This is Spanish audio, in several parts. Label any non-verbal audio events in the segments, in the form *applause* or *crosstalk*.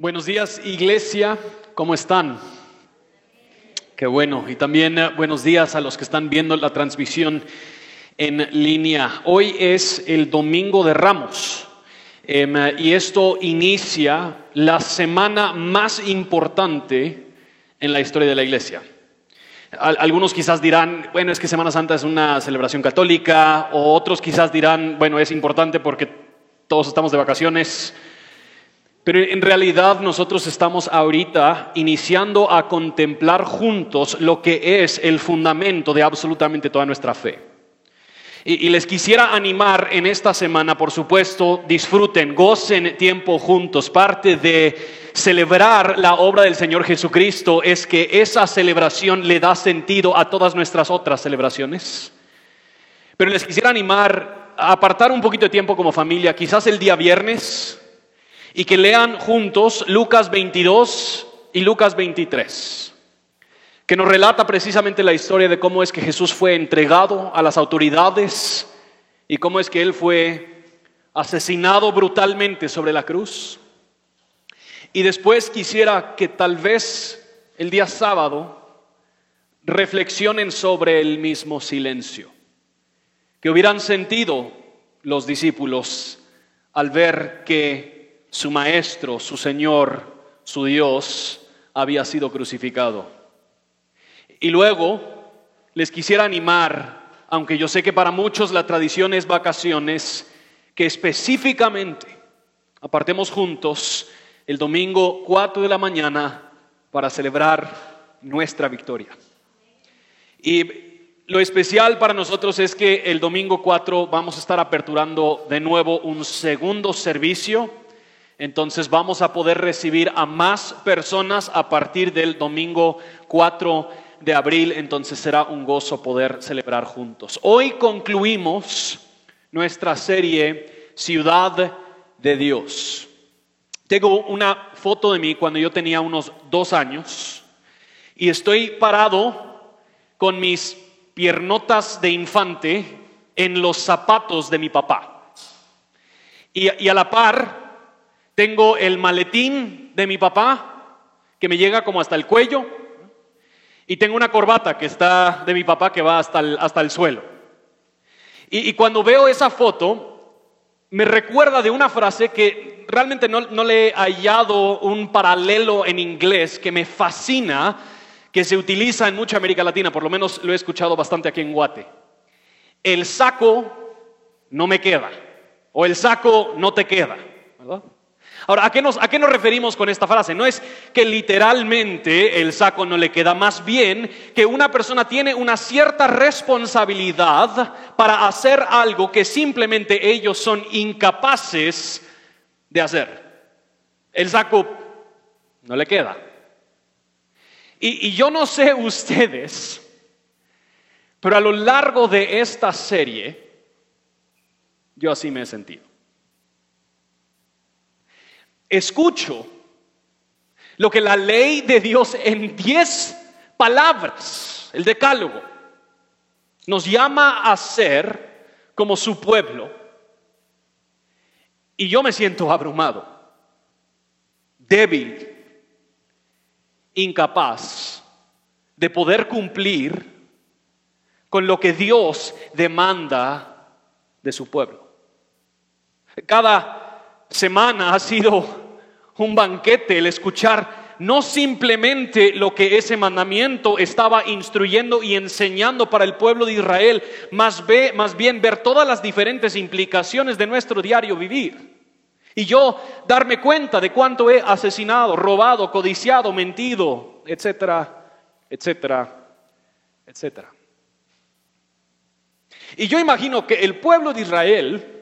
Buenos días, iglesia, ¿cómo están? Qué bueno. Y también eh, buenos días a los que están viendo la transmisión en línea. Hoy es el Domingo de Ramos em, y esto inicia la semana más importante en la historia de la iglesia. Algunos quizás dirán, bueno, es que Semana Santa es una celebración católica, o otros quizás dirán, bueno, es importante porque todos estamos de vacaciones. Pero en realidad nosotros estamos ahorita iniciando a contemplar juntos lo que es el fundamento de absolutamente toda nuestra fe. Y, les quisiera animar en esta semana, por supuesto, disfruten, gocen tiempo juntos. Parte de celebrar la obra del Señor Jesucristo es que esa celebración le da sentido a todas nuestras otras celebraciones. Pero les quisiera animar a apartar un poquito de tiempo como familia, quizás el día viernes, y que lean juntos Lucas 22 y Lucas 23, que nos relata precisamente la historia de cómo es que Jesús fue entregado a las autoridades y cómo es que Él fue asesinado brutalmente sobre la cruz. Y después quisiera que tal vez el día sábado reflexionen sobre el mismo silencio, que hubieran sentido los discípulos al ver que su maestro, su Señor, su Dios, había sido crucificado. Y luego les quisiera animar, aunque yo sé que para muchos la tradición es vacaciones, que específicamente apartemos juntos el domingo 4 de la mañana para celebrar nuestra victoria. Y lo especial para nosotros es que el domingo 4 vamos a estar aperturando de nuevo un segundo servicio entonces vamos a poder recibir a más personas a partir del domingo 4 de abril. Entonces será un gozo poder celebrar juntos. Hoy concluimos nuestra serie Ciudad de Dios. Tengo una foto de mí cuando yo tenía unos dos años y estoy parado con mis piernotas de infante en los zapatos de mi papá. Y, y a la par tengo el maletín de mi papá, que me llega como hasta el cuello, y tengo una corbata que está de mi papá que va hasta el, hasta el suelo. Y, cuando veo esa foto, me recuerda de una frase que realmente no, no le he hallado un paralelo en inglés que me fascina, que se utiliza en mucha América Latina, por lo menos lo he escuchado bastante aquí en Guate. El saco no me queda, o el saco no te queda, ¿verdad? Ahora, ¿a qué, nos, ¿a qué nos referimos con esta frase? No es que literalmente el saco no le queda, más bien que una persona tiene una cierta responsabilidad para hacer algo que simplemente ellos son incapaces de hacer. El saco no le queda. Y, y yo no sé *laughs* ustedes, pero a lo largo de esta serie, yo así me he sentido escucho lo que la ley de Dios en diez palabras, el decálogo, nos llama a ser como su pueblo. Y yo me siento abrumado, débil, incapaz de poder cumplir con lo que Dios demanda de su pueblo. Cada semana ha sido un banquete el escuchar no simplemente lo que ese mandamiento estaba instruyendo y enseñando para el pueblo de Israel, más, más bien ver todas las diferentes implicaciones de nuestro diario vivir. Y yo darme cuenta de cuánto he asesinado, robado, codiciado, mentido, etcétera, etcétera, etcétera. Y yo imagino que el pueblo de Israel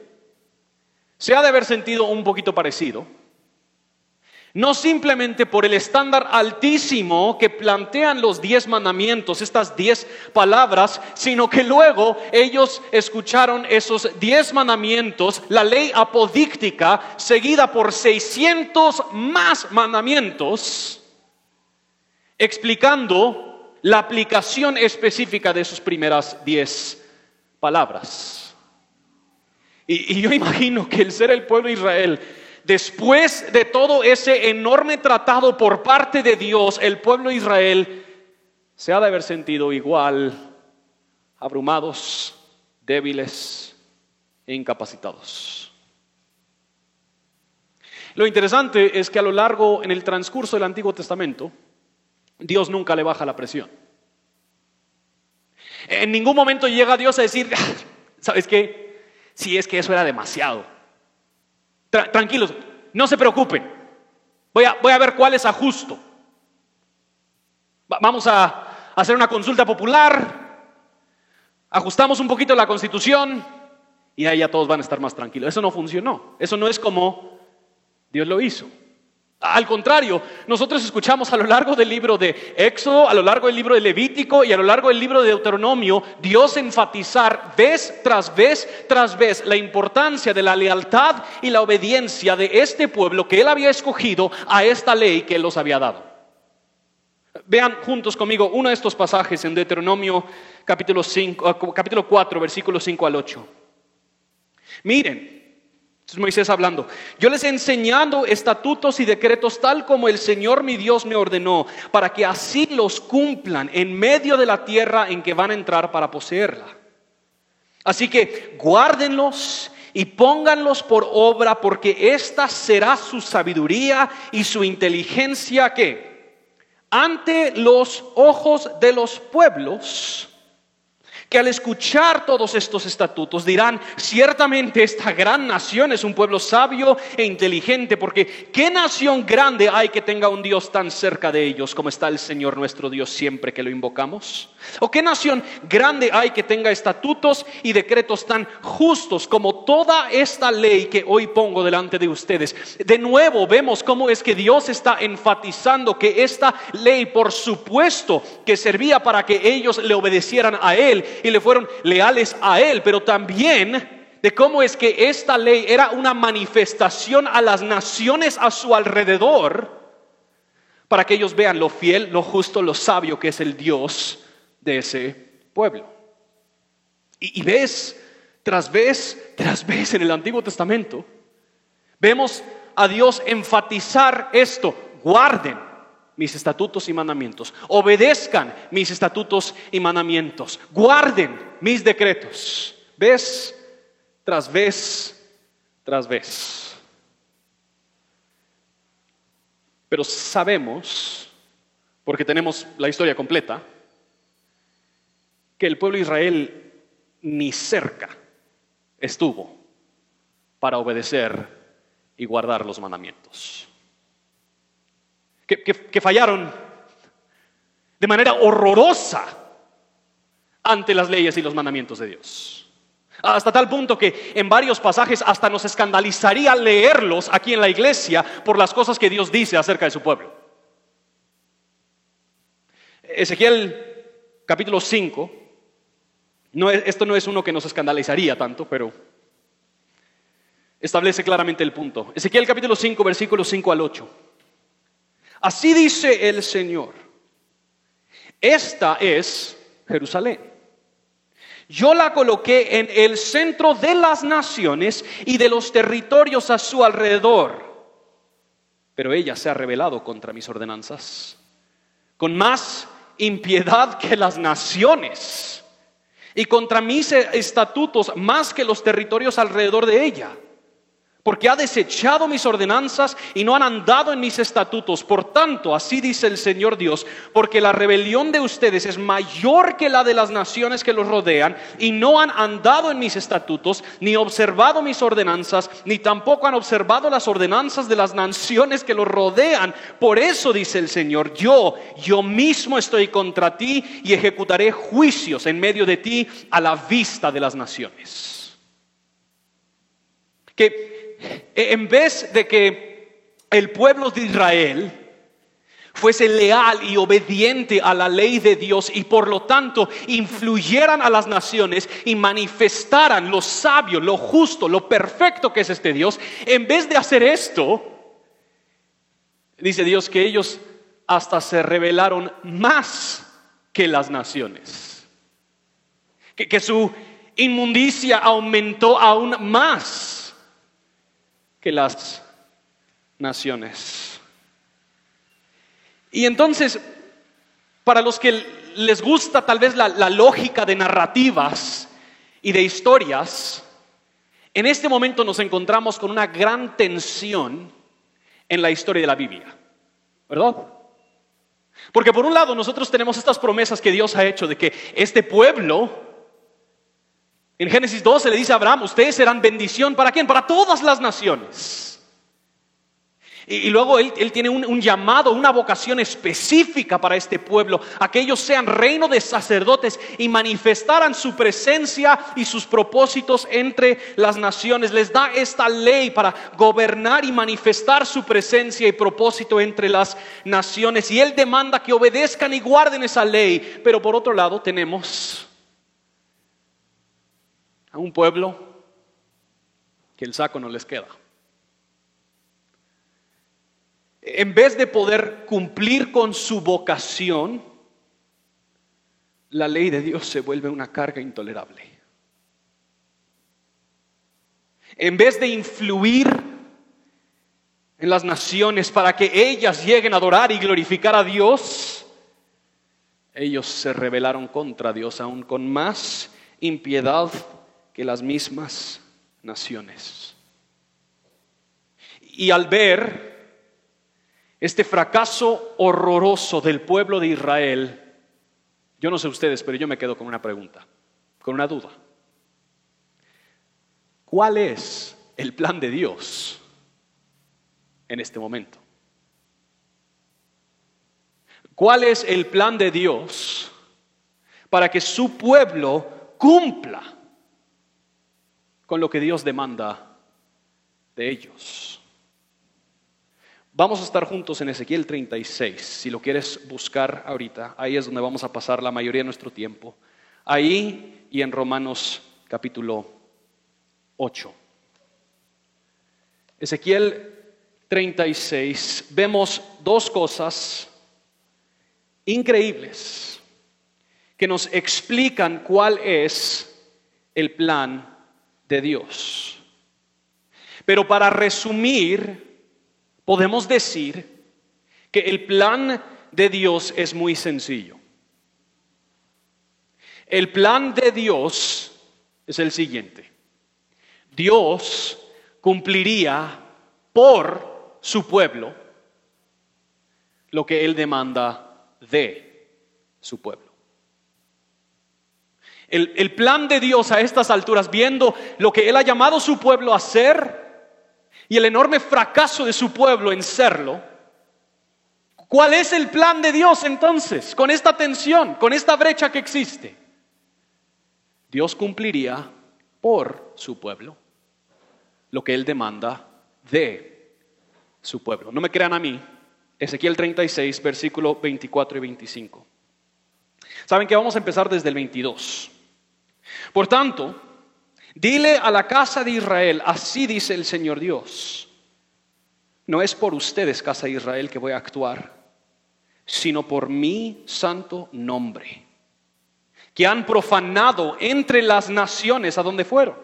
se ha de haber sentido un poquito parecido. No simplemente por el estándar altísimo que plantean los diez mandamientos, estas diez palabras, sino que luego ellos escucharon esos diez mandamientos, la ley apodíctica, seguida por 600 más mandamientos, explicando la aplicación específica de sus primeras diez palabras. Y, yo imagino que el ser el pueblo de Israel Después de todo ese enorme tratado por parte de Dios, el pueblo de Israel se ha de haber sentido igual, abrumados, débiles e incapacitados. Lo interesante es que a lo largo, en el transcurso del Antiguo Testamento, Dios nunca le baja la presión. En ningún momento llega Dios a decir, ¿sabes qué? Si es que eso era demasiado. tranquilos, no se preocupen. Voy a, voy a ver cuál es ajusto. vamos a hacer una consulta popular, ajustamos un poquito la constitución y ahí ya todos van a estar más tranquilos. Eso no funcionó. Eso no es como Dios lo hizo. Al contrario, nosotros escuchamos a lo largo del libro de Éxodo, a lo largo del libro de Levítico y a lo largo del libro de Deuteronomio, Dios enfatizar vez tras vez tras vez la importancia de la lealtad y la obediencia de este pueblo que él había escogido a esta ley que él los había dado. Vean juntos conmigo uno de estos pasajes en Deuteronomio capítulo, 5, capítulo 4, versículos 5 al 8. Miren, es Moisés hablando. Yo les he enseñado estatutos y decretos tal como el Señor mi Dios me ordenó, para que así los cumplan en medio de la tierra en que van a entrar para poseerla. Así que guárdenlos y pónganlos por obra, porque esta será su sabiduría y su inteligencia que ante los ojos de los pueblos que al escuchar todos estos estatutos dirán, ciertamente esta gran nación es un pueblo sabio e inteligente, porque ¿qué nación grande hay que tenga un Dios tan cerca de ellos como está el Señor nuestro Dios siempre que lo invocamos? ¿O qué nación grande hay que tenga estatutos y decretos tan justos como toda esta ley que hoy pongo delante de ustedes? De nuevo vemos cómo es que Dios está enfatizando que esta ley, por supuesto, que servía para que ellos le obedecieran a Él, y le fueron leales a Él, pero también de cómo es que esta ley era una manifestación a las naciones a su alrededor para que ellos vean lo fiel, lo justo, lo sabio que es el Dios de ese pueblo. Y, ves, tras vez, tras vez en el Antiguo Testamento, vemos a Dios enfatizar esto, guarden mis estatutos y mandamientos, obedezcan mis estatutos y mandamientos, guarden mis decretos, vez tras vez tras vez. Pero sabemos, porque tenemos la historia completa, que el pueblo de Israel ni cerca estuvo para obedecer y guardar los mandamientos que, fallaron de manera horrorosa ante las leyes y los mandamientos de Dios. Hasta tal punto que en varios pasajes hasta nos escandalizaría leerlos aquí en la iglesia por las cosas que Dios dice acerca de su pueblo. Ezequiel capítulo 5, no esto no es uno que nos escandalizaría tanto, pero establece claramente el punto. Ezequiel capítulo 5, versículos 5 al 8. Así dice el Señor. Esta es Jerusalén. Yo la coloqué en el centro de las naciones y de los territorios a su alrededor. Pero ella se ha rebelado contra mis ordenanzas, con más impiedad que las naciones, y contra mis estatutos más que los territorios alrededor de ella porque ha desechado mis ordenanzas y no han andado en mis estatutos. Por tanto, así dice el Señor Dios, porque la rebelión de ustedes es mayor que la de las naciones que los rodean, y no han andado en mis estatutos, ni observado mis ordenanzas, ni tampoco han observado las ordenanzas de las naciones que los rodean. Por eso dice el Señor, yo, yo mismo estoy contra ti y ejecutaré juicios en medio de ti a la vista de las naciones. Que en vez de que el pueblo de Israel fuese leal y obediente a la ley de Dios y por lo tanto influyeran a las naciones y manifestaran lo sabio, lo justo, lo perfecto que es este Dios, en vez de hacer esto, dice Dios que ellos hasta se rebelaron más que las naciones, que, que su inmundicia aumentó aún más las naciones. Y entonces, para los que les gusta tal vez la, la lógica de narrativas y de historias, en este momento nos encontramos con una gran tensión en la historia de la Biblia, ¿verdad? Porque por un lado nosotros tenemos estas promesas que Dios ha hecho de que este pueblo, en Génesis 12 le dice a Abraham, ustedes serán bendición para quién? Para todas las naciones. Y, luego él, tiene un, un, llamado, una vocación específica para este pueblo, a que ellos sean reino de sacerdotes y manifestaran su presencia y sus propósitos entre las naciones. Les da esta ley para gobernar y manifestar su presencia y propósito entre las naciones. Y él demanda que obedezcan y guarden esa ley. Pero por otro lado tenemos a un pueblo que el saco no les queda. en vez de poder cumplir con su vocación, la ley de Dios se vuelve una carga intolerable. En vez de influir en las naciones para que ellas lleguen a adorar y glorificar a Dios, ellos se rebelaron contra Dios aún con más impiedad que las mismas naciones. Y al ver este fracaso horroroso del pueblo de Israel, yo no sé ustedes, pero yo me quedo con una pregunta, con una duda. ¿Cuál es el plan de Dios en este momento? ¿Cuál es el plan de Dios para que su pueblo cumpla con lo que Dios demanda de ellos? Vamos a estar juntos en Ezequiel 36, si lo quieres buscar ahorita, ahí es donde vamos a pasar la mayoría de nuestro tiempo. Ahí y en Romanos capítulo 8. Ezequiel 36, vemos dos cosas increíbles que nos explican cuál es el plan de Dios. Pero para resumir, podemos decir que el plan de Dios es muy sencillo. El plan de Dios es el siguiente. Dios cumpliría por su pueblo lo que Él demanda de su pueblo. El, plan de Dios a estas alturas, viendo lo que Él ha llamado su pueblo a hacer, y el enorme fracaso de su pueblo en serlo, ¿cuál es el plan de Dios entonces con esta tensión, con esta brecha que existe? Dios cumpliría por su pueblo lo que Él demanda de su pueblo. No me crean a mí, Ezequiel 36, versículo 24 y 25. Saben que vamos a empezar desde el 22. Por tanto, Dile a la casa de Israel, así dice el Señor Dios, no es por ustedes, casa de Israel, que voy a actuar, sino por mi santo nombre, que han profanado entre las naciones a donde fueron.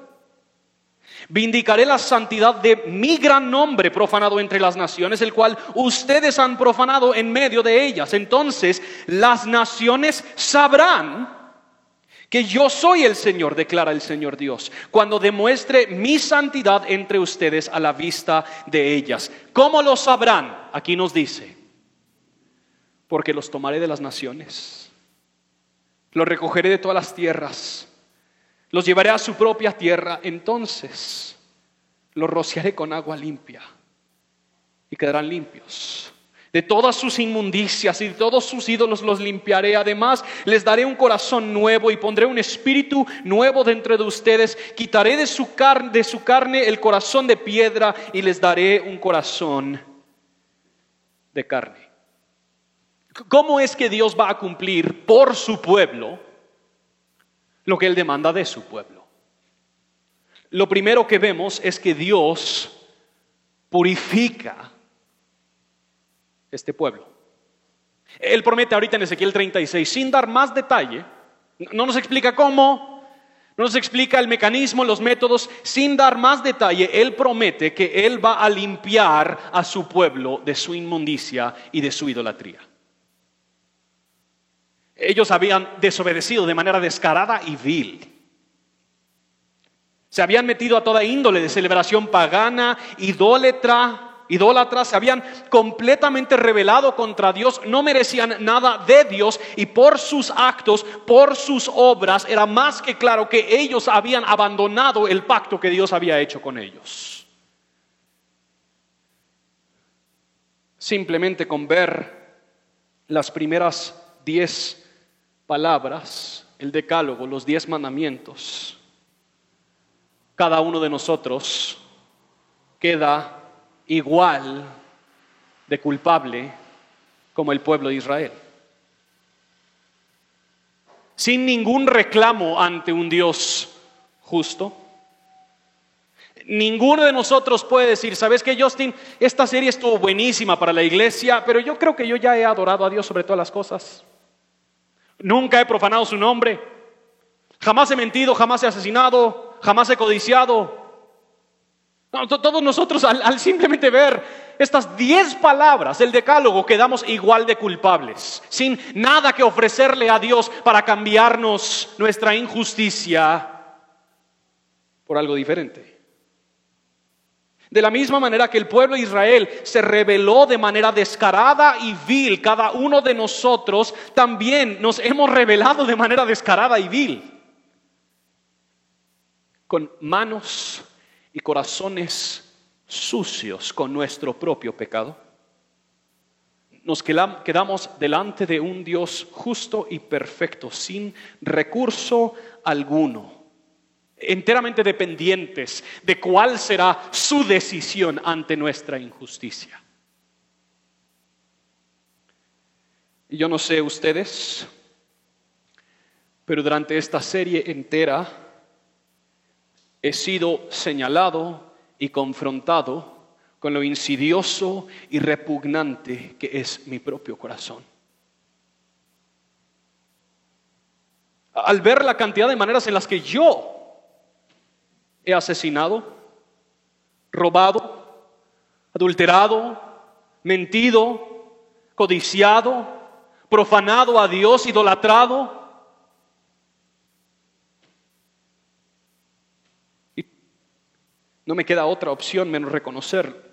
Vindicaré la santidad de mi gran nombre profanado entre las naciones, el cual ustedes han profanado en medio de ellas. Entonces las naciones sabrán que yo soy el Señor, declara el Señor Dios, cuando demuestre mi santidad entre ustedes a la vista de ellas. ¿Cómo lo sabrán? Aquí nos dice, porque los tomaré de las naciones, los recogeré de todas las tierras, los llevaré a su propia tierra, entonces los rociaré con agua limpia y quedarán limpios de todas sus inmundicias y de todos sus ídolos los limpiaré. Además, les daré un corazón nuevo y pondré un espíritu nuevo dentro de ustedes. Quitaré de su, carne, de su carne el corazón de piedra y les daré un corazón de carne. ¿Cómo es que Dios va a cumplir por su pueblo lo que Él demanda de su pueblo? Lo primero que vemos es que Dios purifica este pueblo. Él promete ahorita en Ezequiel 36, sin dar más detalle, no nos explica cómo, Nos explica el mecanismo, los métodos, sin dar más detalle. Él promete que Él va a limpiar a su pueblo de su inmundicia y de su idolatría. Ellos habían desobedecido de manera descarada y vil. Se habían metido a toda índole de celebración pagana, idólatra, idólatras, se habían completamente rebelado contra Dios, no merecían nada de Dios y por sus actos, por sus obras, era más que claro que ellos habían abandonado el pacto que Dios había hecho con ellos. Simplemente con ver las primeras diez palabras, el decálogo, los diez mandamientos, cada uno de nosotros queda igual de culpable como el pueblo de Israel. Sin ningún reclamo ante un Dios justo. Ninguno de nosotros puede decir, ¿sabes qué, Justin? Esta serie estuvo buenísima para la iglesia, pero yo creo que yo ya he adorado a Dios sobre todas las cosas. Nunca he profanado su nombre. Jamás he mentido, jamás he asesinado, jamás he codiciado, todos nosotros al, simplemente ver estas diez palabras del decálogo quedamos igual de culpables, sin nada que ofrecerle a Dios para cambiarnos nuestra injusticia por algo diferente. De la misma manera que el pueblo de Israel se rebeló de manera descarada y vil, cada uno de nosotros también nos hemos rebelado de manera descarada y vil, con manos y corazones sucios con nuestro propio pecado? Nos quedamos delante de un Dios justo y perfecto, sin recurso alguno, enteramente dependientes de cuál será su decisión ante nuestra injusticia. Y yo no sé ustedes, pero durante esta serie entera he sido señalado y confrontado con lo insidioso y repugnante que es mi propio corazón. Al ver la cantidad de maneras en las que yo he asesinado, robado, adulterado, mentido, codiciado, profanado a Dios, idolatrado, No me queda otra opción menos reconocer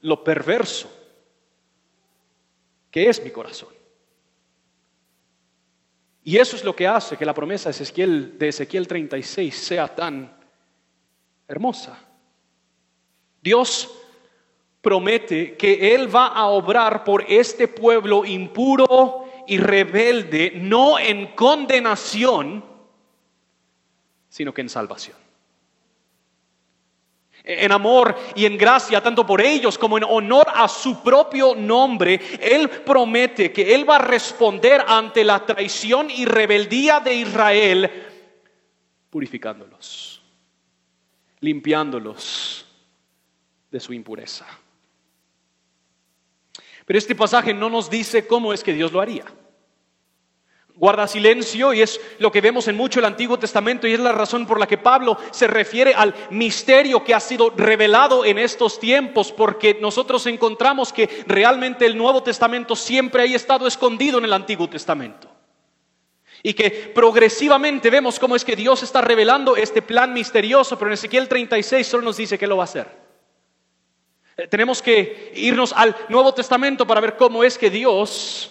lo, perverso que es mi corazón. Y eso es lo que hace que la promesa de Ezequiel, de Ezequiel 36 sea tan hermosa. Dios promete que Él va a obrar por este pueblo impuro y rebelde, no en condenación, sino que en salvación en amor y en gracia, tanto por ellos como en honor a su propio nombre, Él promete que Él va a responder ante la traición y rebeldía de Israel, purificándolos, limpiándolos de su impureza. Pero este pasaje no nos dice cómo es que Dios lo haría guarda silencio y es lo que vemos en mucho el Antiguo Testamento y es la razón por la que Pablo se refiere al misterio que ha sido revelado en estos tiempos, porque nosotros encontramos que realmente el Nuevo Testamento siempre ha estado escondido en el Antiguo Testamento. Y que progresivamente vemos cómo es que Dios está revelando este plan misterioso, pero en Ezequiel 36 solo nos dice que lo va a hacer. Eh, tenemos que irnos al Nuevo Testamento para ver cómo es que Dios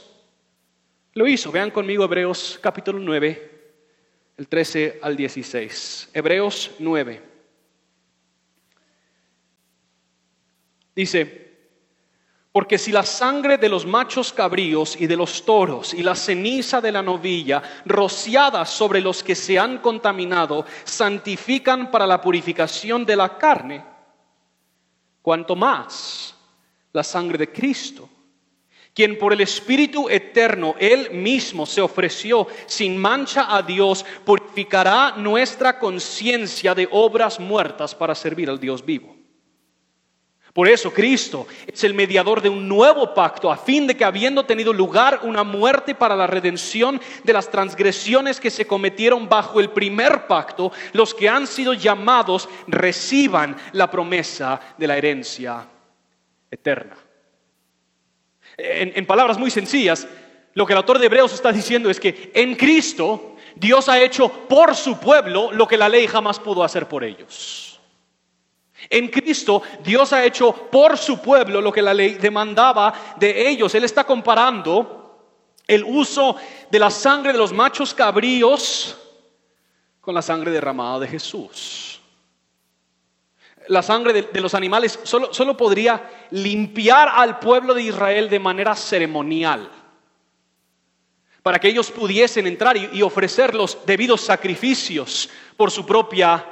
lo hizo. Vean conmigo Hebreos capítulo 9, el 13 al 16. Hebreos 9. Dice, porque si la sangre de los machos cabríos y de los toros y la ceniza de la novilla rociadas sobre los que se han contaminado santifican para la purificación de la carne, cuanto más la sangre de Cristo quien por el Espíritu Eterno Él mismo se ofreció sin mancha a Dios, purificará nuestra conciencia de obras muertas para servir al Dios vivo. Por eso Cristo es el mediador de un nuevo pacto, a fin de que habiendo tenido lugar una muerte para la redención de las transgresiones que se cometieron bajo el primer pacto, los que han sido llamados reciban la promesa de la herencia eterna. En, palabras muy sencillas, lo que el autor de Hebreos está diciendo es que en Cristo Dios ha hecho por su pueblo lo que la ley jamás pudo hacer por ellos. En Cristo Dios ha hecho por su pueblo lo que la ley demandaba de ellos. Él está comparando el uso de la sangre de los machos cabríos con la sangre derramada de Jesús. La sangre de, los animales solo, podría limpiar al pueblo de Israel de manera ceremonial, para que ellos pudiesen entrar y ofrecer los debidos sacrificios por su propia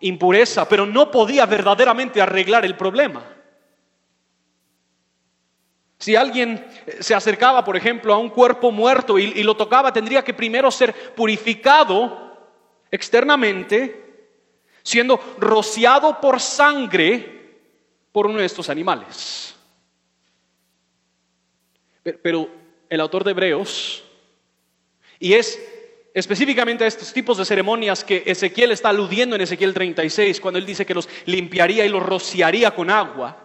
impureza, pero no podía verdaderamente arreglar el problema. Si alguien se acercaba, por ejemplo, a un cuerpo muerto y, lo tocaba, tendría que primero ser purificado externamente, siendo rociado por sangre por uno de estos animales. Pero el autor de Hebreos, y es específicamente a estos tipos de ceremonias que Ezequiel está aludiendo en Ezequiel 36, cuando él dice que los limpiaría y los rociaría con agua.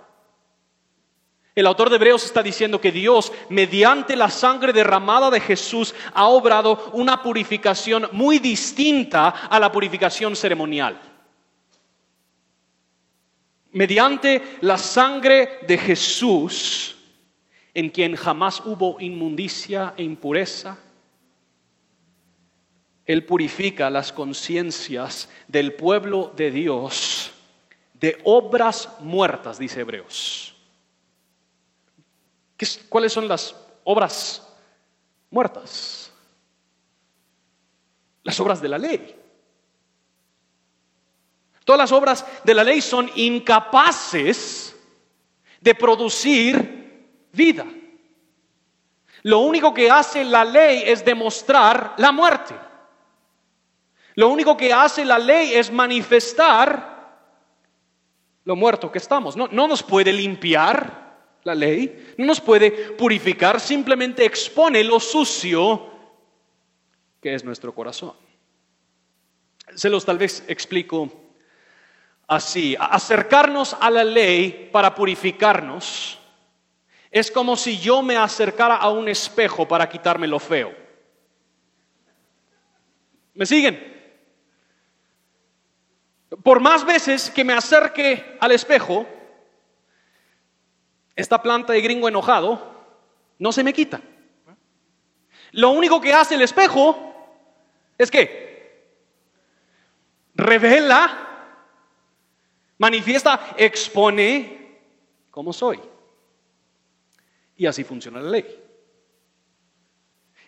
El autor de Hebreos está diciendo que Dios, mediante la sangre derramada de Jesús, ha obrado una purificación muy distinta a la purificación ceremonial. Mediante la sangre de Jesús, en quien jamás hubo inmundicia e impureza, él purifica las conciencias del pueblo de Dios de obras muertas, dice Hebreos. ¿Cuáles son las obras muertas? Las obras de la ley. Todas las obras de la ley son incapaces de producir vida. Lo único que hace la ley es demostrar la muerte. Lo único que hace la ley es manifestar lo muerto que estamos. No, nos puede limpiar la ley, no nos puede purificar, simplemente expone lo sucio que es nuestro corazón. Se los tal vez explico así. Acercarnos a la ley para purificarnos es como si yo me acercara a un espejo para quitarme lo feo. ¿Me siguen? Por más veces que me acerque al espejo, esta planta de gringo enojado no se me quita. Lo único que hace el espejo es que revela, manifiesta, expone cómo soy. Y así funciona la ley.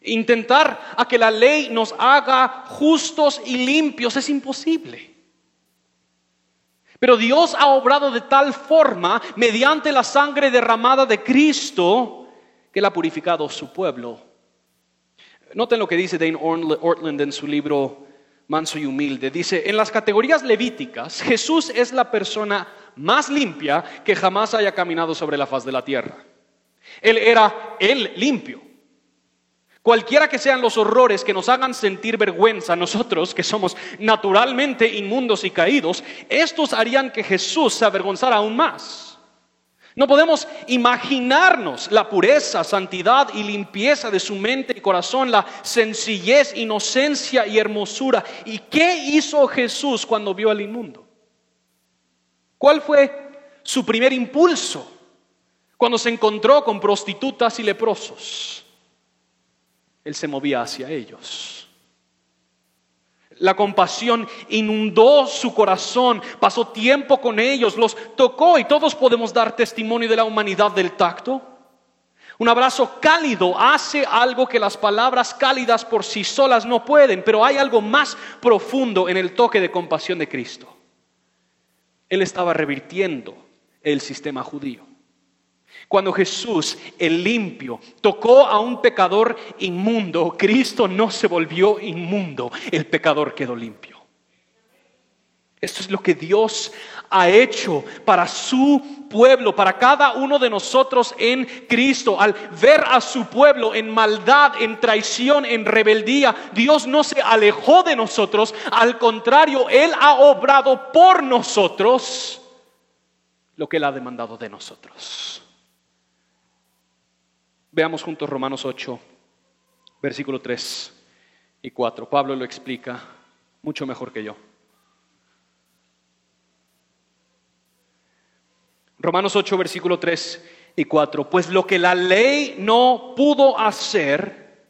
Intentar a que la ley nos haga justos y limpios es imposible. Pero Dios ha obrado de tal forma, mediante la sangre derramada de Cristo, que Él ha purificado su pueblo. Noten lo que dice Dane Ortland en su libro Manso y Humilde. Dice, en las categorías levíticas, Jesús es la persona más limpia que jamás haya caminado sobre la faz de la tierra. Él era el limpio. Cualquiera que sean los horrores que nos hagan sentir vergüenza, nosotros que somos naturalmente inmundos y caídos, estos harían que Jesús se avergonzara aún más. No podemos imaginarnos la pureza, santidad y limpieza de su mente y corazón, la sencillez, inocencia y hermosura. ¿Y qué hizo Jesús cuando vio al inmundo? ¿Cuál fue su primer impulso cuando se encontró con prostitutas y leprosos? Él se movía hacia ellos. La compasión inundó su corazón, pasó tiempo con ellos, los tocó y todos podemos dar testimonio de la humanidad del tacto. Un abrazo cálido hace algo que las palabras cálidas por sí solas no pueden, pero hay algo más profundo en el toque de compasión de Cristo. Él estaba revirtiendo el sistema judío. Cuando Jesús, el limpio, tocó a un pecador inmundo, Cristo no se volvió inmundo, el pecador quedó limpio. Esto es lo que Dios ha hecho para su pueblo, para cada uno de nosotros en Cristo. Al ver a su pueblo en maldad, en traición, en rebeldía, Dios no se alejó de nosotros. Al contrario, Él ha obrado por nosotros lo que Él ha demandado de nosotros. Veamos juntos Romanos 8, versículo 3 y 4. Pablo lo explica mucho mejor que yo. Romanos 8, versículo 3 y 4. Pues lo que la ley no pudo hacer,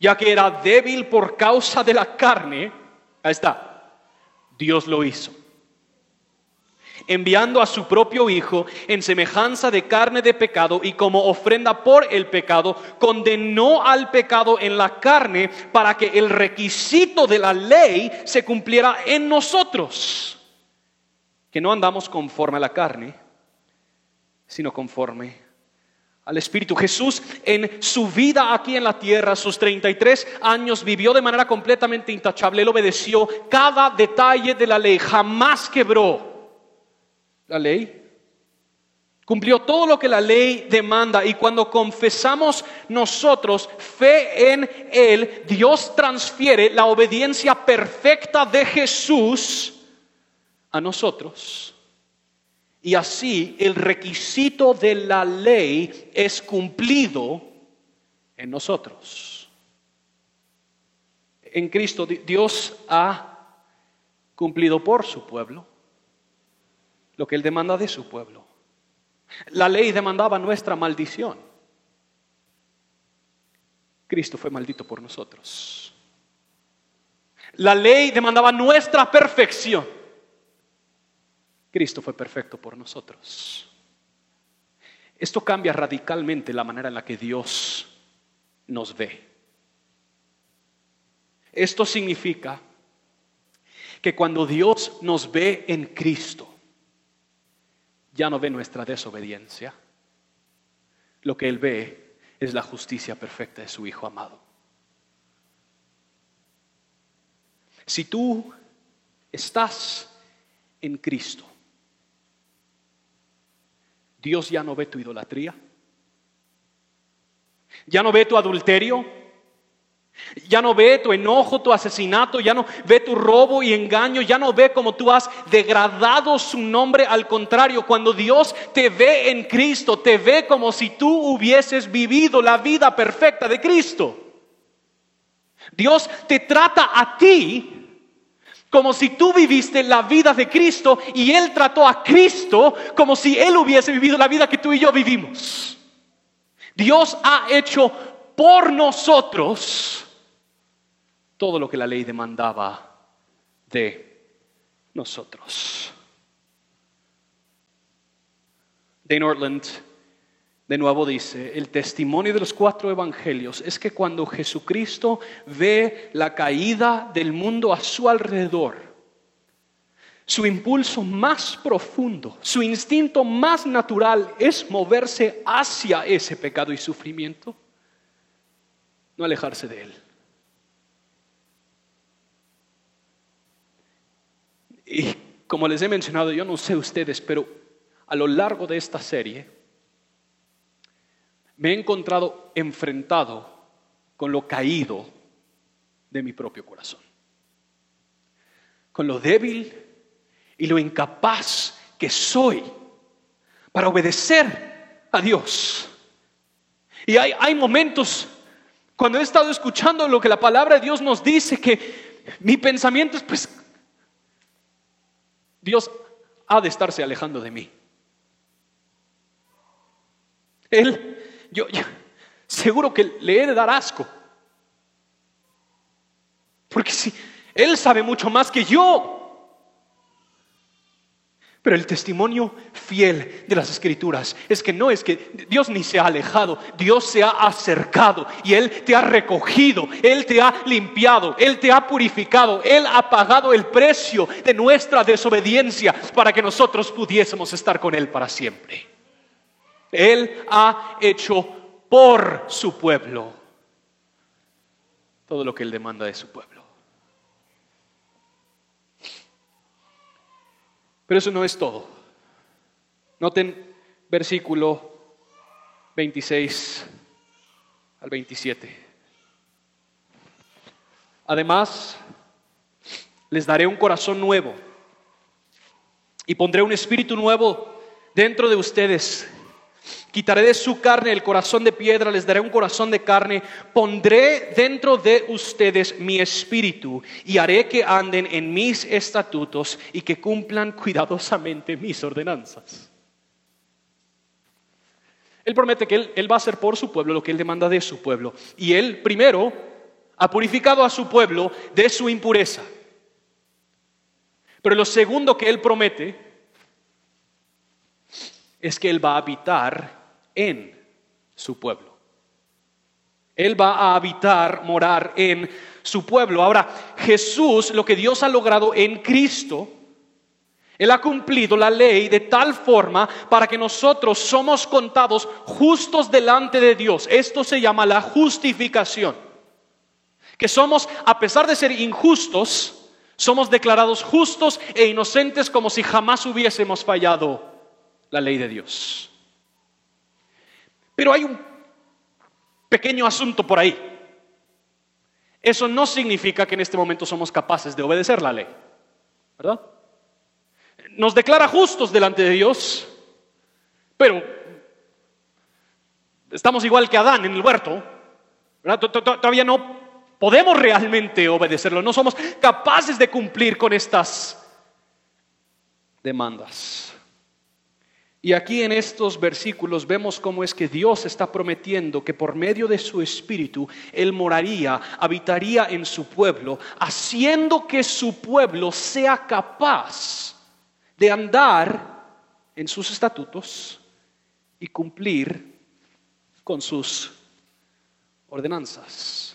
ya que era débil por causa de la carne, ahí está, Dios lo hizo. Enviando a su propio Hijo en semejanza de carne de pecado y como ofrenda por el pecado, condenó al pecado en la carne para que el requisito de la ley se cumpliera en nosotros, que no andamos conforme a la carne, sino conforme al Espíritu. Jesús en su vida aquí en la tierra, sus 33 años, vivió de manera completamente intachable. Él obedeció cada detalle de la ley, jamás quebró la ley. Cumplió todo lo que la ley demanda y cuando confesamos nosotros fe en Él, Dios transfiere la obediencia perfecta de Jesús a nosotros. Y así el requisito de la ley es cumplido en nosotros. En Cristo Dios ha cumplido por su pueblo lo que Él demanda de su pueblo. La ley demandaba nuestra maldición. Cristo fue maldito por nosotros. La ley demandaba nuestra perfección. Cristo fue perfecto por nosotros. Esto cambia radicalmente la manera en la que Dios nos ve. Esto significa que cuando Dios nos ve en Cristo, ya no ve nuestra desobediencia. Lo que Él ve es la justicia perfecta de su Hijo amado. Si tú estás en Cristo, Dios ya no ve tu idolatría. Ya no ve tu adulterio. Ya no ve tu enojo, tu asesinato, ya no ve tu robo y engaño, ya no ve como tú has degradado su nombre. Al contrario, cuando Dios te ve en Cristo, te ve como si tú hubieses vivido la vida perfecta de Cristo. Dios te trata a ti como si tú viviste la vida de Cristo y Él trató a Cristo como si Él hubiese vivido la vida que tú y yo vivimos. Dios ha hecho por nosotros todo lo que la ley demandaba de nosotros. Dane Ortland de nuevo dice, el testimonio de los cuatro evangelios es que cuando Jesucristo ve la caída del mundo a su alrededor, su impulso más profundo, su instinto más natural es moverse hacia ese pecado y sufrimiento, no alejarse de él. Y como les he mencionado, yo no sé ustedes, pero a lo largo de esta serie, me he encontrado enfrentado con lo caído de mi propio corazón, con lo débil y lo incapaz que soy para obedecer a Dios. Y hay, momentos cuando he estado escuchando lo que la palabra de Dios nos dice, que mi pensamiento es, pues, Dios ha de estarse alejando de mí. Él yo, seguro que le he de dar asco. Porque si Él sabe mucho más que yo. Pero el testimonio fiel de las escrituras es que no es que Dios ni se ha alejado, Dios se ha acercado y Él te ha recogido, Él te ha limpiado, Él te ha purificado, Él ha pagado el precio de nuestra desobediencia para que nosotros pudiésemos estar con Él para siempre. Él ha hecho por su pueblo todo lo que Él demanda de su pueblo. Pero eso no es todo. Noten versículo 26 al 27. Además, les daré un corazón nuevo y pondré un espíritu nuevo dentro de ustedes. Quitaré de su carne el corazón de piedra, les daré un corazón de carne, pondré dentro de ustedes mi espíritu y haré que anden en mis estatutos y que cumplan cuidadosamente mis ordenanzas. Él promete que él, él va a hacer por su pueblo lo que él demanda de su pueblo. Y él primero ha purificado a su pueblo de su impureza. Pero lo segundo que Él promete es que Él va a habitar en su pueblo. Él va a habitar, morar en su pueblo. Ahora, Jesús, lo que Dios ha logrado en Cristo, Él ha cumplido la ley de tal forma para que nosotros somos contados justos delante de Dios. Esto se llama la justificación. Que somos, a pesar de ser injustos, somos declarados justos e inocentes como si jamás hubiésemos fallado la ley de Dios. Pero hay un pequeño asunto por ahí. Eso no significa que en este momento somos capaces de obedecer la ley, ¿verdad? Nos declara justos delante de Dios, pero estamos igual que Adán en el huerto. Todavía no podemos realmente obedecerlo, no somos capaces de cumplir con estas demandas. Y aquí en estos versículos vemos cómo es que Dios está prometiendo que por medio de su Espíritu Él moraría, habitaría en su pueblo, haciendo que su pueblo sea capaz de andar en sus estatutos y cumplir con sus ordenanzas.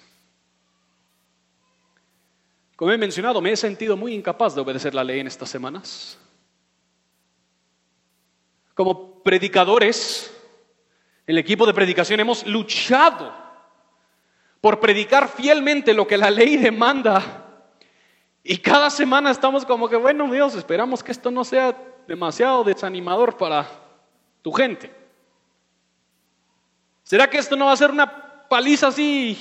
Como he mencionado, me he sentido muy incapaz de obedecer la ley en estas semanas. Como predicadores, el equipo de predicación hemos luchado por predicar fielmente lo que la ley demanda. Y cada semana estamos como que, bueno Dios, esperamos que esto no sea demasiado desanimador para tu gente. ¿Será que esto no va a ser una paliza así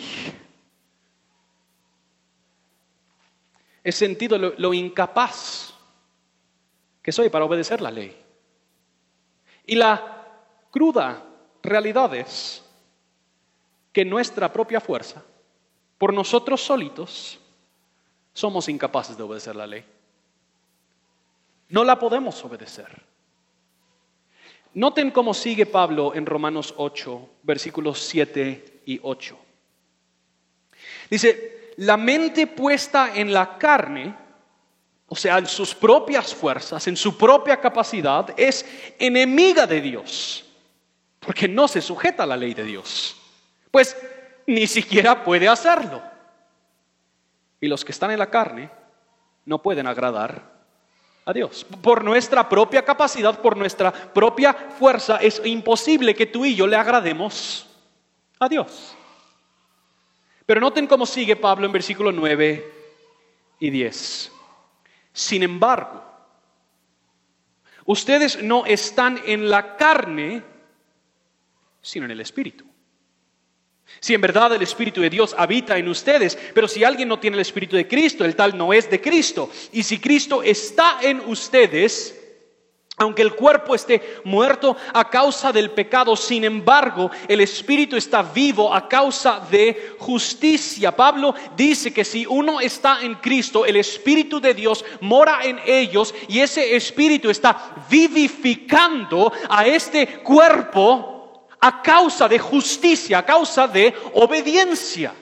he sentido lo, incapaz que soy para obedecer la ley. Y la cruda realidad es que nuestra propia fuerza, por nosotros solitos, somos incapaces de obedecer la ley. No la podemos obedecer. Noten cómo sigue Pablo en Romanos 8, versículos 7 y 8. Dice, la mente puesta en la carne, o sea, en sus propias fuerzas, en su propia capacidad, es enemiga de Dios, porque no se sujeta a la ley de Dios, pues ni siquiera puede hacerlo. Y los que están en la carne no pueden agradar a Dios. Por nuestra propia capacidad, por nuestra propia fuerza, es imposible que tú y yo le agrademos a Dios. Pero noten cómo sigue Pablo en versículo 9 y 10. Sin embargo, ustedes no están en la carne, sino en el Espíritu. Si en verdad el Espíritu de Dios habita en ustedes, pero si alguien no tiene el Espíritu de Cristo, el tal no es de Cristo. Y si Cristo está en ustedes, aunque el cuerpo esté muerto a causa del pecado, sin embargo, el espíritu está vivo a causa de justicia. Pablo dice que si uno está en Cristo, el espíritu de Dios mora en ellos y ese espíritu está vivificando a este cuerpo a causa de justicia, a causa de obediencia,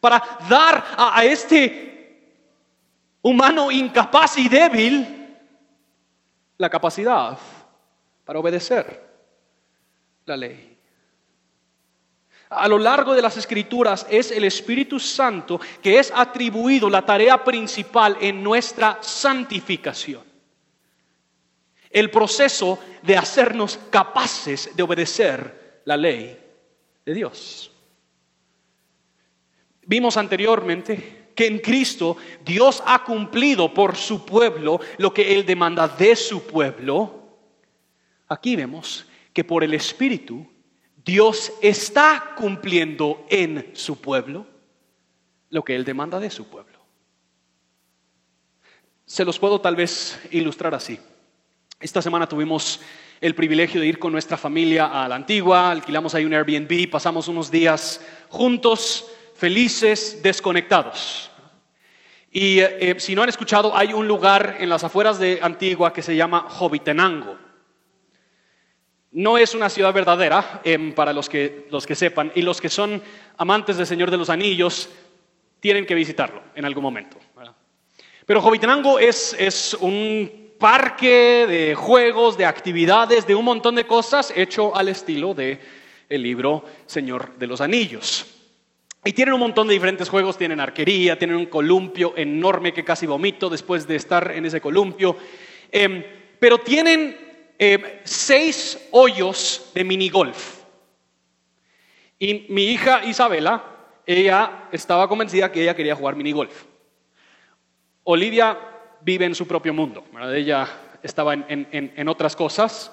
para dar a, este humano incapaz y débil la capacidad para obedecer la ley. A lo largo de las escrituras es el Espíritu Santo que es atribuido la tarea principal en nuestra santificación. El proceso de hacernos capaces de obedecer la ley de Dios. Vimos anteriormente que en Cristo Dios ha cumplido por su pueblo lo que Él demanda de su pueblo, aquí vemos que por el Espíritu Dios está cumpliendo en su pueblo lo que Él demanda de su pueblo. Se los puedo tal vez ilustrar así. Esta semana tuvimos el privilegio de ir con nuestra familia a la antigua, alquilamos ahí un Airbnb, pasamos unos días juntos, felices, desconectados. Y eh, eh, si no han escuchado, hay un lugar en las afueras de Antigua que se llama Jovitenango. No es una ciudad verdadera, em, para los que, los que sepan, y los que son amantes del Señor de los Anillos tienen que visitarlo en algún momento. Pero Jovitenango es, es un parque de juegos, de actividades, de un montón de cosas hecho al estilo de el libro Señor de los Anillos. Y tienen un montón de diferentes juegos, tienen arquería, tienen un columpio enorme que casi vomito después de estar en ese columpio, em, pero tienen em, seis hoyos de minigolf. Y mi hija Isabela, ella estaba convencida que ella quería jugar minigolf. Olivia vive en su propio mundo, ella estaba en otras cosas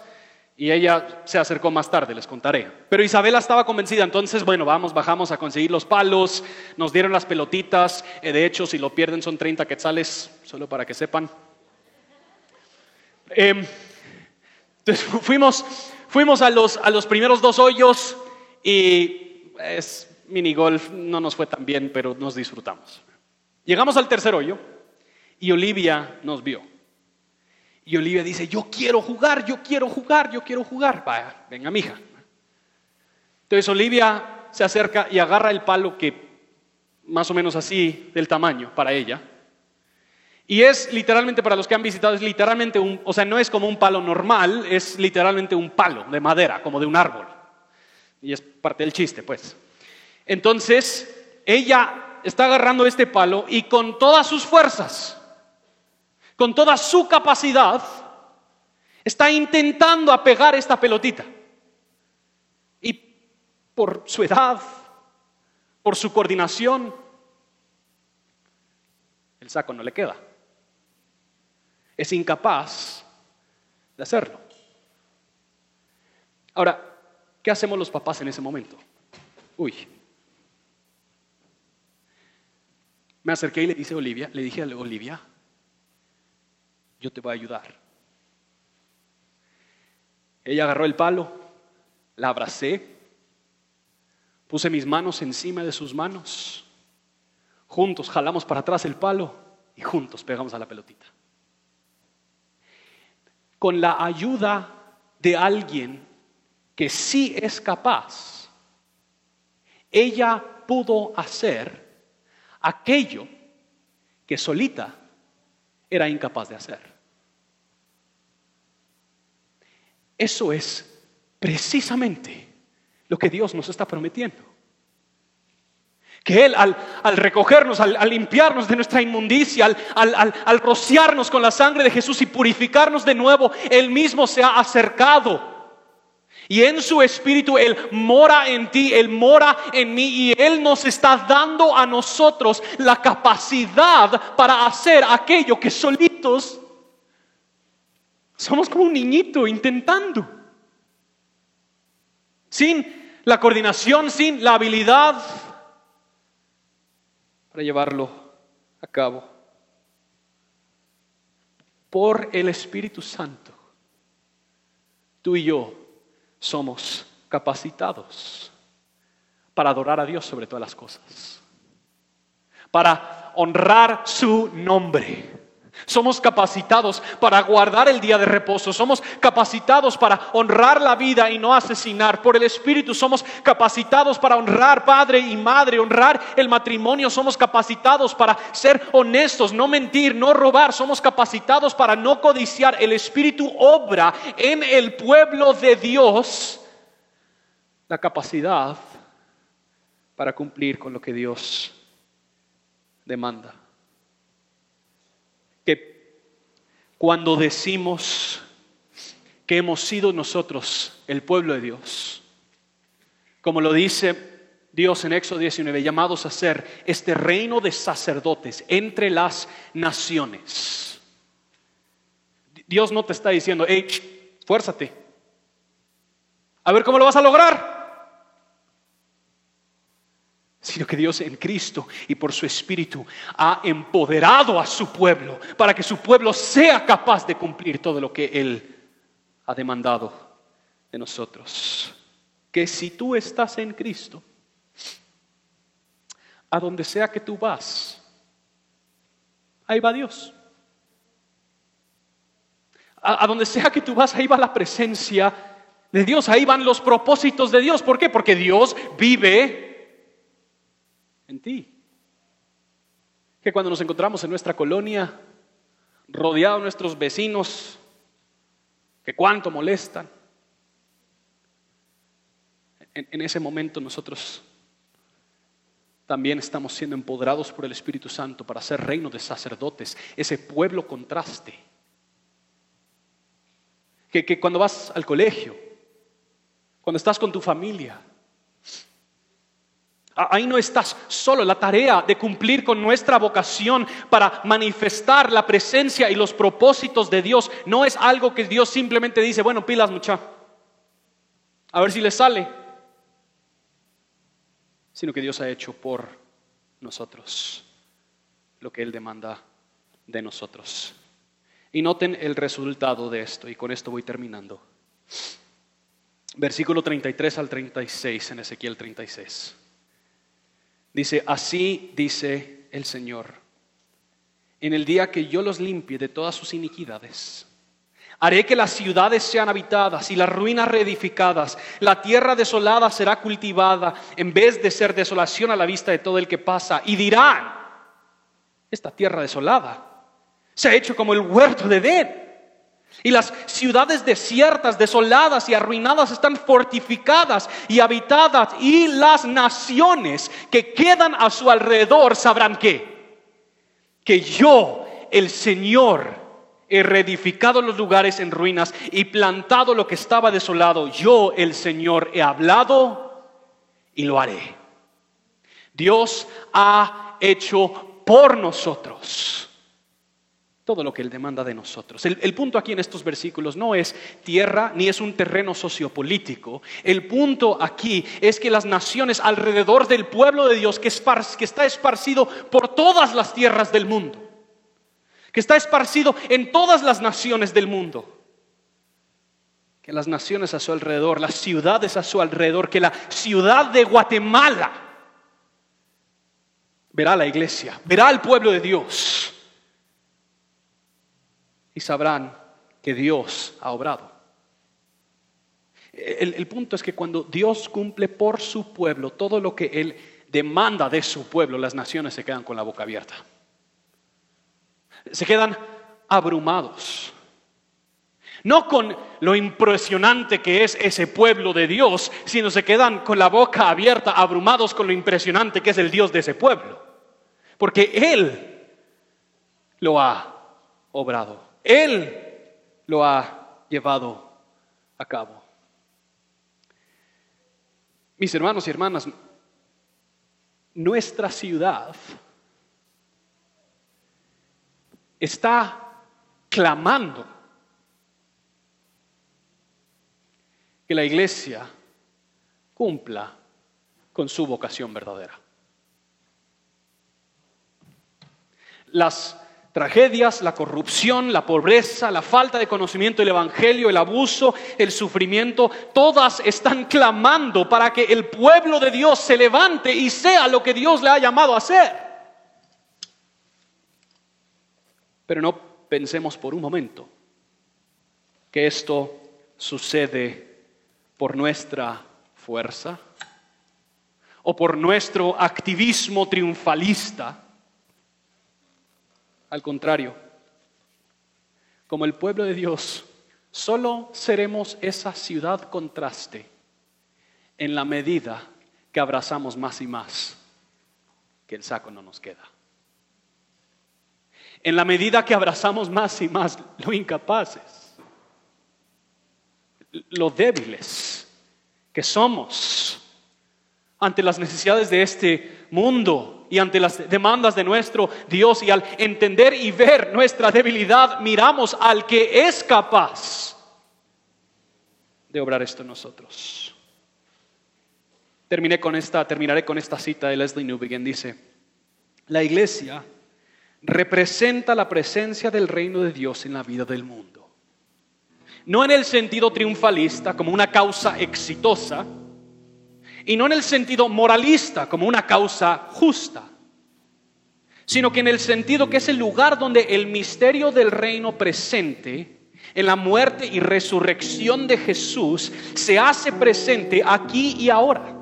y ella se acercó más tarde, les contaré. Pero Isabela estaba convencida, entonces, bueno, vamos, bajamos a conseguir los palos, nos dieron las pelotitas, eh, de hecho, si lo pierden son 30 quetzales, solo para que sepan. Em, entonces *laughs* fuimos, fuimos a, los, a los primeros dos hoyos y es minigolf, no nos fue tan bien, pero nos disfrutamos. Llegamos al tercer hoyo y Olivia nos vio. Y Olivia dice, yo quiero jugar, yo quiero jugar, yo quiero jugar. Vaya, venga, mija. Entonces Olivia se acerca y agarra el palo que más o menos así del tamaño para ella. Y es literalmente, para los que han visitado, es literalmente un, o sea, no es como un palo normal, es literalmente un palo de madera, como de un árbol. Y es parte del chiste, pues. Entonces, ella está agarrando este palo y con todas sus fuerzas, con toda su capacidad, está intentando apegar esta pelotita. Y por su edad, por su coordinación, el saco no le queda. Es incapaz de hacerlo. Ahora, ¿qué hacemos los papás en ese momento? Uy. Me acerqué y le dije a Olivia, le dije a Olivia, yo te voy a ayudar. Ella agarró el palo, la abracé, puse mis manos encima de sus manos, juntos jalamos para atrás el palo y juntos pegamos a la pelotita. Con la ayuda de alguien que sí es capaz, ella pudo hacer aquello que solita era incapaz de hacer. Eso es precisamente lo que Dios nos está prometiendo. Que Él al, recogernos, al, limpiarnos de nuestra inmundicia, al, al rociarnos con la sangre de Jesús y purificarnos de nuevo, Él mismo se ha acercado. Y en su espíritu Él mora en ti, Él mora en mí y Él nos está dando a nosotros la capacidad para hacer aquello que solitos somos como un niñito intentando. Sin la coordinación, sin la habilidad para llevarlo a cabo. Por el Espíritu Santo, tú y yo somos capacitados para adorar a Dios sobre todas las cosas, para honrar su nombre somos capacitados para guardar el día de reposo. Somos capacitados para honrar la vida y no asesinar. Por el Espíritu somos capacitados para honrar padre y madre, honrar el matrimonio. Somos capacitados para ser honestos, no mentir, no robar. Somos capacitados para no codiciar. El Espíritu obra en el pueblo de Dios la capacidad para cumplir con lo que Dios demanda. Cuando decimos que hemos sido nosotros el pueblo de Dios. Como lo dice Dios en Éxodo 19, llamados a ser este reino de sacerdotes entre las naciones. Dios no te está diciendo, hey, fuérzate. A ver cómo lo vas a lograr sino que Dios en Cristo y por su Espíritu ha empoderado a su pueblo para que su pueblo sea capaz de cumplir todo lo que Él ha demandado de nosotros. Que si tú estás en Cristo, a donde sea que tú vas, ahí va Dios. A, donde sea que tú vas, ahí va la presencia de Dios, ahí van los propósitos de Dios. ¿Por qué? Porque Dios vive en ti. Que cuando nos encontramos en nuestra colonia, rodeados de nuestros vecinos, que cuánto molestan, en, ese momento nosotros también estamos siendo empoderados por el Espíritu Santo para ser reino de sacerdotes, ese pueblo contraste. Que, que, cuando vas al colegio, cuando estás con tu familia, Ahí no estás solo. La tarea de cumplir con nuestra vocación para manifestar la presencia y los propósitos de Dios no es algo que Dios simplemente dice, bueno, pilas mucha, a ver si le sale, sino que Dios ha hecho por nosotros lo que Él demanda de nosotros. Y noten el resultado de esto, y con esto voy terminando. Versículo 33 al 36 en Ezequiel 36. Dice, así dice el Señor, en el día que yo los limpie de todas sus iniquidades. Haré que las ciudades sean habitadas y las ruinas reedificadas. La tierra desolada será cultivada en vez de ser desolación a la vista de todo el que pasa. Y dirán, esta tierra desolada se ha hecho como el huerto de Edén y las ciudades desiertas, desoladas y arruinadas están fortificadas y habitadas. Y las naciones que quedan a su alrededor sabrán que, que yo, el Señor, he reedificado los lugares en ruinas y plantado lo que estaba desolado. Yo, el Señor, he hablado y lo haré. Dios ha hecho por nosotros todo lo que Él demanda de nosotros. El, punto aquí en estos versículos no es tierra ni es un terreno sociopolítico. El punto aquí es que las naciones alrededor del pueblo de Dios, que, que está esparcido por todas las tierras del mundo, que está esparcido en todas las naciones del mundo, que las naciones a su alrededor, las ciudades a su alrededor, que la ciudad de Guatemala verá la iglesia, verá al pueblo de Dios y sabrán que Dios ha obrado. El, punto es que cuando Dios cumple por su pueblo todo lo que Él demanda de su pueblo, las naciones se quedan con la boca abierta. Se quedan abrumados. No con lo impresionante que es ese pueblo de Dios, sino se quedan con la boca abierta, abrumados con lo impresionante que es el Dios de ese pueblo. Porque Él lo ha obrado. Él lo ha llevado a cabo. Mis hermanos y hermanas, nuestra ciudad está clamando que la iglesia cumpla con su vocación verdadera. Las tragedias, la corrupción, la pobreza, la falta de conocimiento del Evangelio, el abuso, el sufrimiento, todas están clamando para que el pueblo de Dios se levante y sea lo que Dios le ha llamado a ser. Pero no pensemos por un momento que esto sucede por nuestra fuerza o por nuestro activismo triunfalista al contrario, como el pueblo de Dios, solo seremos esa ciudad contraste en la medida que abrazamos más y más que el saco no nos queda. En la medida que abrazamos más y más lo incapaces, lo débiles que somos ante las necesidades de este mundo y ante las demandas de nuestro Dios y al entender y ver nuestra debilidad, miramos al que es capaz de obrar esto en nosotros. Terminé con esta, terminaré con esta cita de Leslie Newbegin. Dice, la iglesia representa la presencia del reino de Dios en la vida del mundo. No en el sentido triunfalista como una causa exitosa, y no en el sentido moralista como una causa justa, sino que en el sentido que es el lugar donde el misterio del reino presente, en la muerte y resurrección de Jesús, se hace presente aquí y ahora,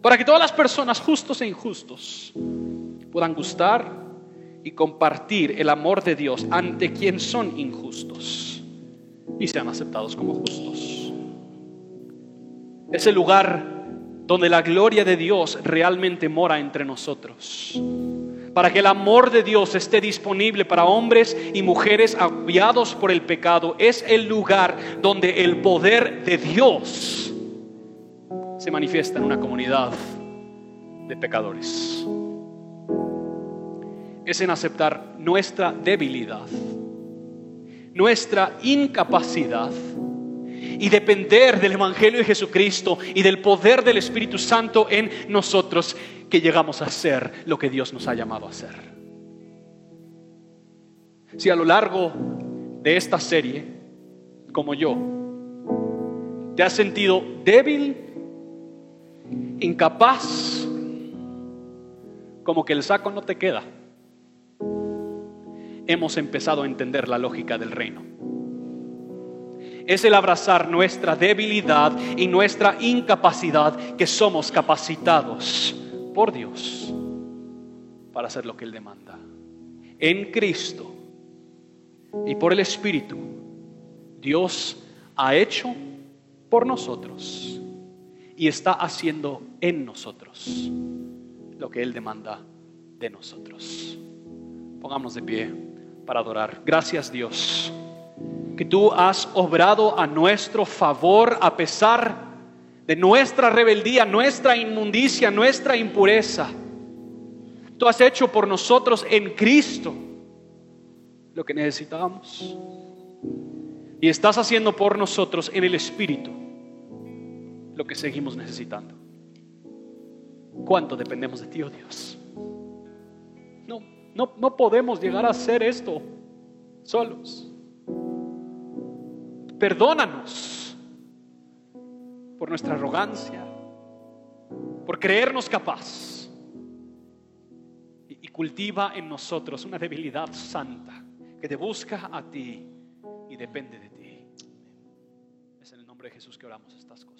para que todas las personas justos e injustos puedan gustar y compartir el amor de Dios ante quien son injustos y sean aceptados como justos. Es el lugar donde la gloria de Dios realmente mora entre nosotros. Para que el amor de Dios esté disponible para hombres y mujeres aviados por el pecado, es el lugar donde el poder de Dios se manifiesta en una comunidad de pecadores. Es en aceptar nuestra debilidad, nuestra incapacidad y depender del Evangelio de Jesucristo y del poder del Espíritu Santo en nosotros que llegamos a ser lo que Dios nos ha llamado a ser. Si a lo largo de esta serie, como yo, te has sentido débil, incapaz, como que el saco no te queda, hemos empezado a entender la lógica del reino es el abrazar nuestra debilidad y nuestra incapacidad que somos capacitados por Dios para hacer lo que Él demanda. En Cristo y por el Espíritu, Dios ha hecho por nosotros y está haciendo en nosotros lo que Él demanda de nosotros. Pongámonos de pie para adorar. Gracias Dios que tú has obrado a nuestro favor a pesar de nuestra rebeldía, nuestra inmundicia, nuestra impureza. Tú has hecho por nosotros en Cristo lo que necesitábamos. Y estás haciendo por nosotros en el Espíritu lo que seguimos necesitando. ¿Cuánto dependemos de ti, oh Dios? No, no, no podemos llegar a hacer esto solos. Perdónanos por nuestra arrogancia, por creernos capaz. Y, cultiva en nosotros una debilidad santa que te busca a ti y depende de ti. Es en el nombre de Jesús que oramos estas cosas.